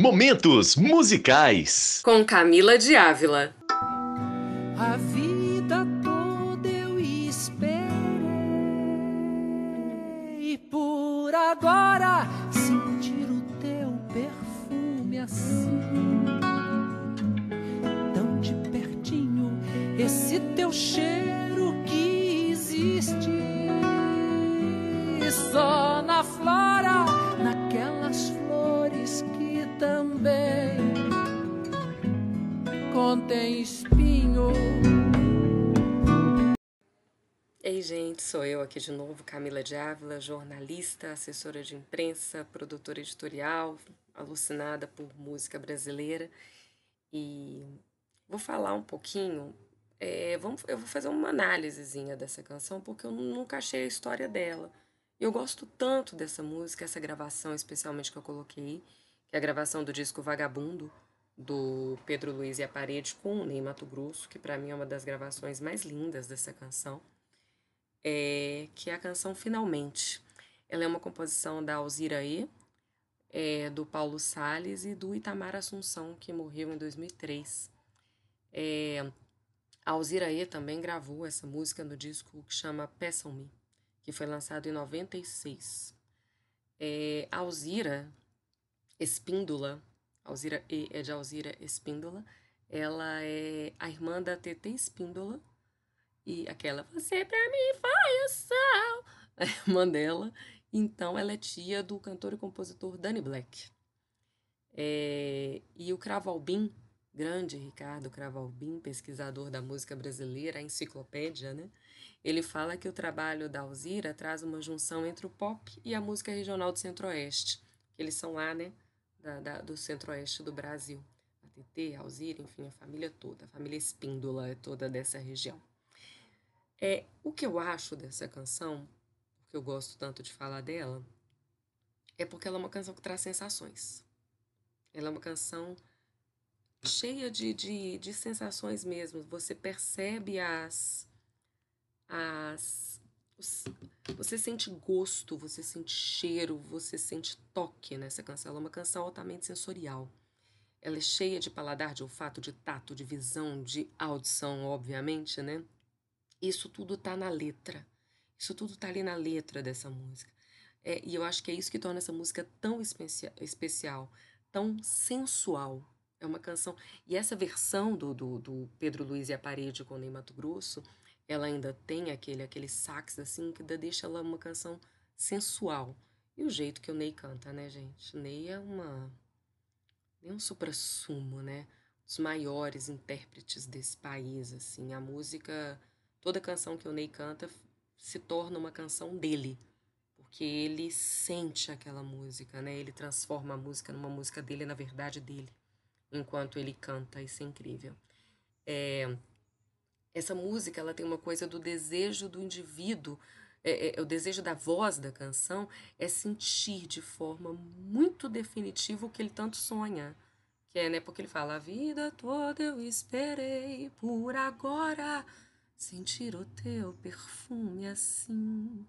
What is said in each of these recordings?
Momentos musicais. Com Camila de Ávila. A vida toda eu esperei por agora sentir o teu perfume assim, tão de pertinho, esse teu cheiro contém espinho. Ei, gente, sou eu aqui de novo, Camila de Ávila, jornalista, assessora de imprensa, produtora editorial, alucinada por música brasileira. E vou falar um pouquinho. É, vamos, eu vou fazer uma análisezinha dessa canção, porque eu nunca achei a história dela. Eu gosto tanto dessa música, essa gravação especialmente que eu coloquei, que é a gravação do disco Vagabundo, do Pedro Luiz e a Parede com o Ney Mato Grosso, que para mim é uma das gravações mais lindas dessa canção, é, que é a canção Finalmente. Ela é uma composição da Alzira E, é, do Paulo Sales e do Itamar Assunção, que morreu em 2003. É, a Alzira E também gravou essa música no disco que chama Peçam-me, que foi lançado em 96. É, a Alzira Espíndola, Alzira E é de Alzira Espíndola, ela é a irmã da TT Espíndola, e aquela Você pra mim foi o sol, a irmã dela. Então, ela é tia do cantor e compositor Danny Black. É, e o Cravalbim, grande Ricardo Cravalbim, pesquisador da música brasileira, a enciclopédia, né? Ele fala que o trabalho da Alzira traz uma junção entre o pop e a música regional do Centro-Oeste. Eles são lá, né? Da, da, do Centro-Oeste do Brasil. A TT, a Alzira, enfim, a família toda, a família Espíndola é toda dessa região. É, o que eu acho dessa canção, que eu gosto tanto de falar dela, é porque ela é uma canção que traz sensações. Ela é uma canção cheia de, de, de sensações mesmo. Você percebe as. as os, você sente gosto, você sente cheiro, você sente toque nessa canção. Ela é uma canção altamente sensorial. Ela é cheia de paladar, de olfato, de tato, de visão, de audição, obviamente, né? Isso tudo tá na letra. Isso tudo tá ali na letra dessa música. É, e eu acho que é isso que torna essa música tão especia especial, tão sensual. É uma canção. E essa versão do, do, do Pedro Luiz e a Parede com Ney Mato Grosso, ela ainda tem aquele, aquele sax assim que deixa ela uma canção sensual. E o jeito que o Ney canta, né, gente? O Ney é uma. É um supra-sumo, né? Os maiores intérpretes desse país, assim. A música toda canção que o Ney canta se torna uma canção dele, porque ele sente aquela música, né? Ele transforma a música numa música dele, na verdade dele, enquanto ele canta, isso é incrível. É, essa música, ela tem uma coisa do desejo do indivíduo, é, é, o desejo da voz da canção é sentir de forma muito definitiva o que ele tanto sonha. Que é, né? Porque ele fala, a vida toda eu esperei por agora sentir o teu perfume assim,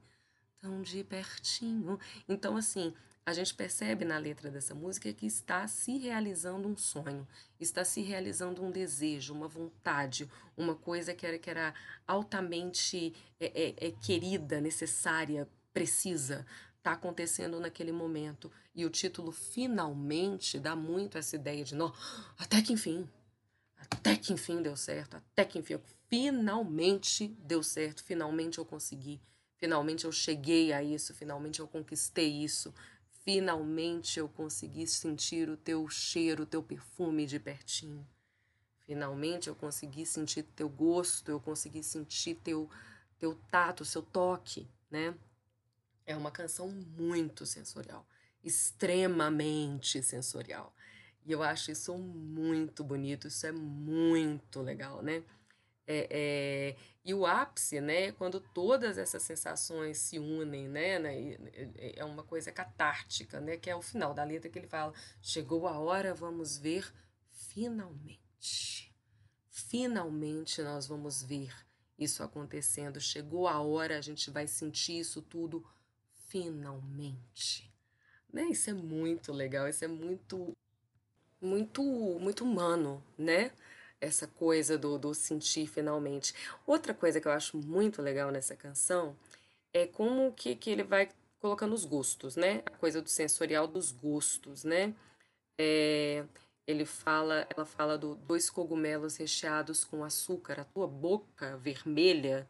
tão de pertinho. Então, assim, a gente percebe na letra dessa música que está se realizando um sonho, está se realizando um desejo, uma vontade, uma coisa que era, que era altamente é, é, é querida, necessária, precisa. Está acontecendo naquele momento. E o título finalmente dá muito essa ideia de, até que enfim, até que enfim deu certo, até que enfim finalmente deu certo, finalmente eu consegui, finalmente eu cheguei a isso, finalmente eu conquistei isso, finalmente eu consegui sentir o teu cheiro, o teu perfume de pertinho. Finalmente eu consegui sentir teu gosto, eu consegui sentir teu teu tato, seu toque, né? É uma canção muito sensorial, extremamente sensorial. E eu acho isso muito bonito, isso é muito legal, né? É, é, e o ápice, né, quando todas essas sensações se unem, né, né, é uma coisa catártica, né, que é o final da letra que ele fala: chegou a hora, vamos ver finalmente. Finalmente nós vamos ver isso acontecendo. Chegou a hora, a gente vai sentir isso tudo finalmente. Né? Isso é muito legal, isso é muito muito muito humano, né? Essa coisa do, do sentir finalmente. Outra coisa que eu acho muito legal nessa canção é como que, que ele vai colocando os gostos, né? A coisa do sensorial dos gostos, né? É, ele fala, ela fala do dois cogumelos recheados com açúcar, a tua boca vermelha,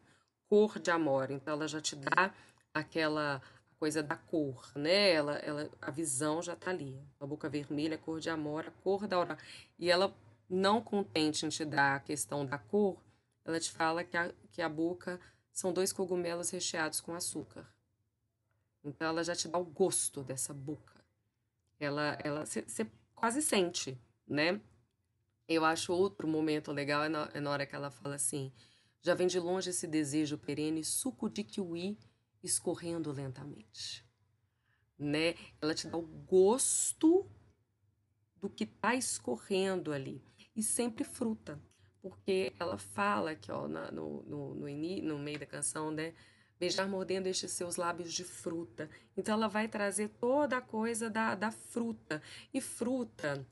cor de amor. Então ela já te dá aquela coisa da cor, né? Ela, ela, a visão já tá ali. A boca vermelha, cor de amor, a cor da aurora. E ela não contente em te dar a questão da cor, ela te fala que a, que a boca são dois cogumelos recheados com açúcar. Então ela já te dá o gosto dessa boca. Ela, ela, você quase sente, né? Eu acho outro momento legal é na, é na hora que ela fala assim: já vem de longe esse desejo perene, suco de kiwi escorrendo lentamente, né? Ela te dá o gosto do que está escorrendo ali e sempre fruta, porque ela fala aqui, ó, na, no, no, no, no meio da canção, né? Beijar mordendo estes seus lábios de fruta. Então ela vai trazer toda a coisa da, da fruta. E fruta,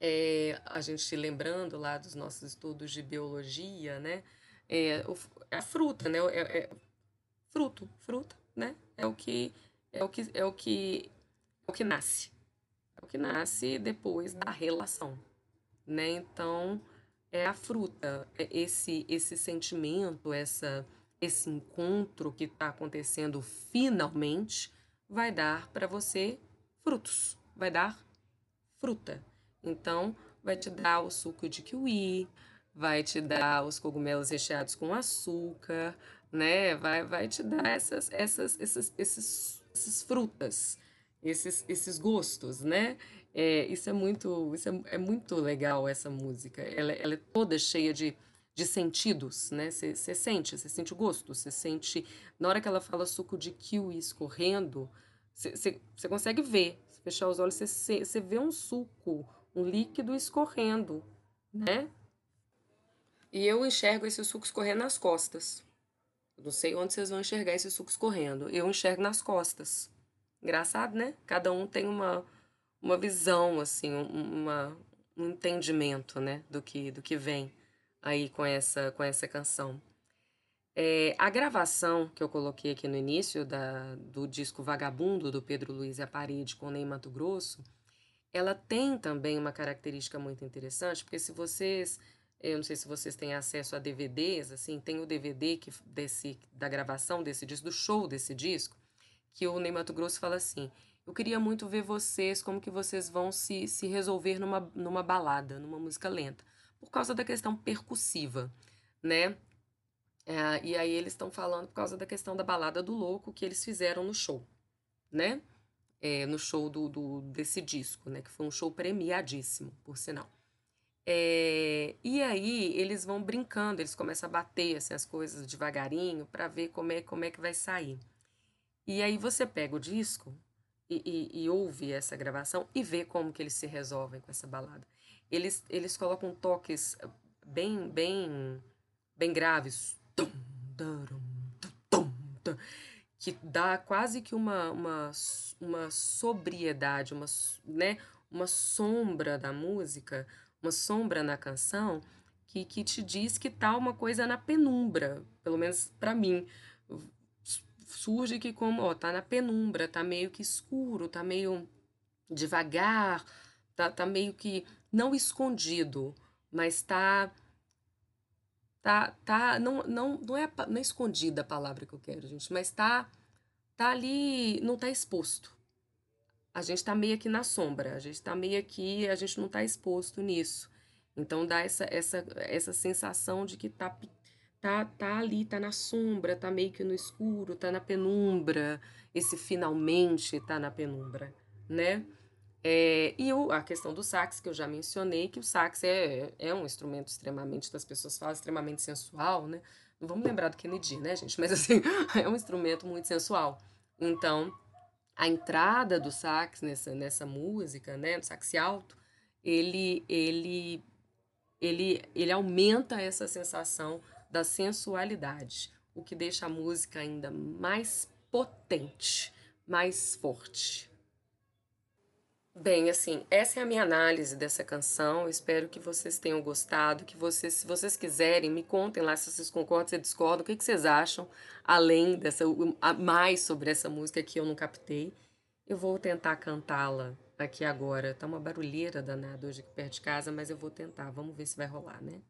é, a gente lembrando lá dos nossos estudos de biologia, né? É, o, a fruta, né? É, é, fruto, fruta, né? É o que é o que é o que é o que nasce. É o que nasce depois da relação né? Então, é a fruta, é esse esse sentimento, essa esse encontro que está acontecendo finalmente vai dar para você frutos, vai dar fruta. Então, vai te dar o suco de kiwi, vai te dar os cogumelos recheados com açúcar, né? Vai, vai te dar essas, essas, essas, esses, essas frutas, esses, esses gostos, né? É, isso é muito, isso é, é, muito legal essa música. Ela, ela é toda cheia de, de sentidos, né? Você sente, você sente o gosto, você sente. Na hora que ela fala suco de kiwi escorrendo, você consegue ver. Se fechar os olhos, você vê um suco, um líquido escorrendo, né? E eu enxergo esse suco escorrendo nas costas. Não sei onde vocês vão enxergar esse suco escorrendo. Eu enxergo nas costas. Engraçado, né? Cada um tem uma uma visão, assim, uma, um entendimento, né, do que, do que vem aí com essa, com essa canção. É, a gravação que eu coloquei aqui no início da, do disco Vagabundo, do Pedro Luiz e a Parede, com Ney Mato Grosso, ela tem também uma característica muito interessante, porque se vocês, eu não sei se vocês têm acesso a DVDs, assim, tem o DVD que, desse, da gravação desse disco, do show desse disco, que o Ney Mato Grosso fala assim, eu queria muito ver vocês, como que vocês vão se, se resolver numa, numa balada, numa música lenta, por causa da questão percussiva, né? É, e aí eles estão falando por causa da questão da balada do louco que eles fizeram no show, né? É, no show do, do, desse disco, né? Que foi um show premiadíssimo, por sinal. É, e aí eles vão brincando, eles começam a bater assim, as coisas devagarinho para ver como é, como é que vai sair. E aí você pega o disco e, e, e, ouve essa gravação e vê como que eles se resolvem com essa balada. Eles, eles colocam toques bem, bem, bem graves, que dá quase que uma, uma, uma sobriedade, uma, né, uma sombra da música, uma sombra na canção, que, que te diz que tá uma coisa na penumbra, pelo menos para mim surge que como, ó, tá na penumbra, tá meio que escuro, tá meio devagar, tá, tá meio que não escondido, mas tá tá tá não não não é não é escondida a palavra que eu quero, gente, mas tá tá ali, não tá exposto. A gente tá meio aqui na sombra, a gente tá meio aqui, a gente não tá exposto nisso. Então dá essa essa essa sensação de que tá tá, tá ali, tá na sombra, tá meio que no escuro, tá na penumbra. Esse finalmente tá na penumbra, né? É, e o, a questão do sax, que eu já mencionei, que o sax é, é um instrumento extremamente, das pessoas falam, extremamente sensual, né? Não vamos lembrar do Kennedy, né, gente? Mas assim, é um instrumento muito sensual. Então, a entrada do sax nessa, nessa música, né, do sax alto, ele, ele, ele, ele aumenta essa sensação da sensualidade, o que deixa a música ainda mais potente, mais forte. Bem, assim, essa é a minha análise dessa canção. Espero que vocês tenham gostado, que vocês, se vocês quiserem, me contem lá se vocês concordam, se discordam, o que, que vocês acham, além dessa, mais sobre essa música que eu não captei. Eu vou tentar cantá-la aqui agora. Tá uma barulheira danada hoje aqui perto de casa, mas eu vou tentar. Vamos ver se vai rolar, né?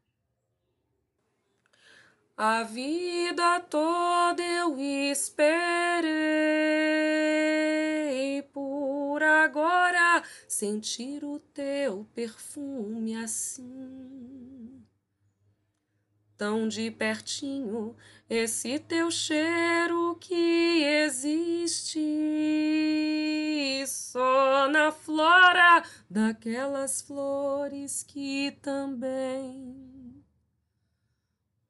A vida toda eu esperei por agora sentir o teu perfume assim. Tão de pertinho, esse teu cheiro que existe só na flora daquelas flores que também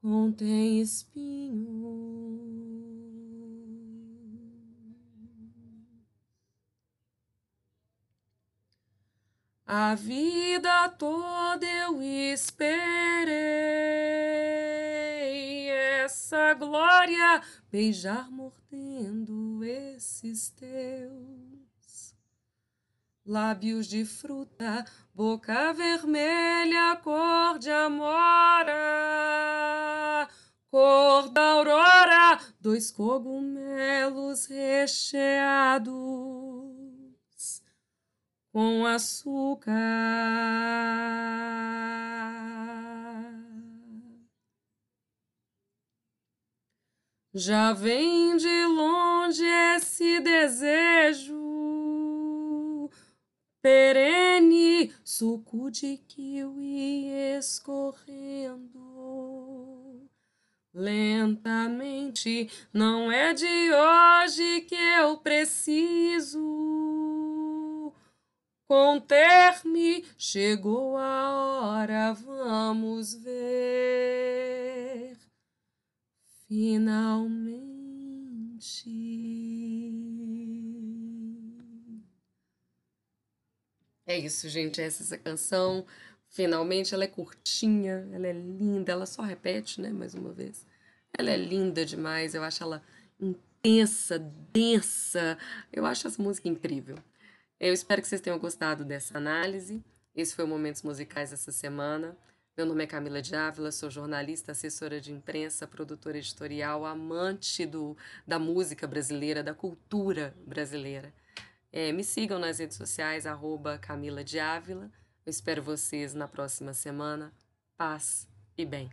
contém espinho. A vida toda eu esperei essa glória beijar mordendo esses teus lábios de fruta, boca vermelha, cor de amora, cor da aurora, dois cogumelos recheados com açúcar. Já vem de longe esse desejo perene, suco de kiwi escorrendo lentamente. Não é de hoje que eu preciso conter-me. Chegou a hora, vamos ver. Finalmente. É isso, gente. Essa é canção. Finalmente, ela é curtinha, ela é linda, ela só repete, né, mais uma vez. Ela é linda demais, eu acho ela intensa, densa. Eu acho essa música incrível. Eu espero que vocês tenham gostado dessa análise. Esse foi o Momentos Musicais dessa semana. Meu nome é Camila de Ávila, sou jornalista, assessora de imprensa, produtora editorial, amante do, da música brasileira, da cultura brasileira. É, me sigam nas redes sociais, arroba Camila de Ávila. Eu espero vocês na próxima semana. Paz e bem.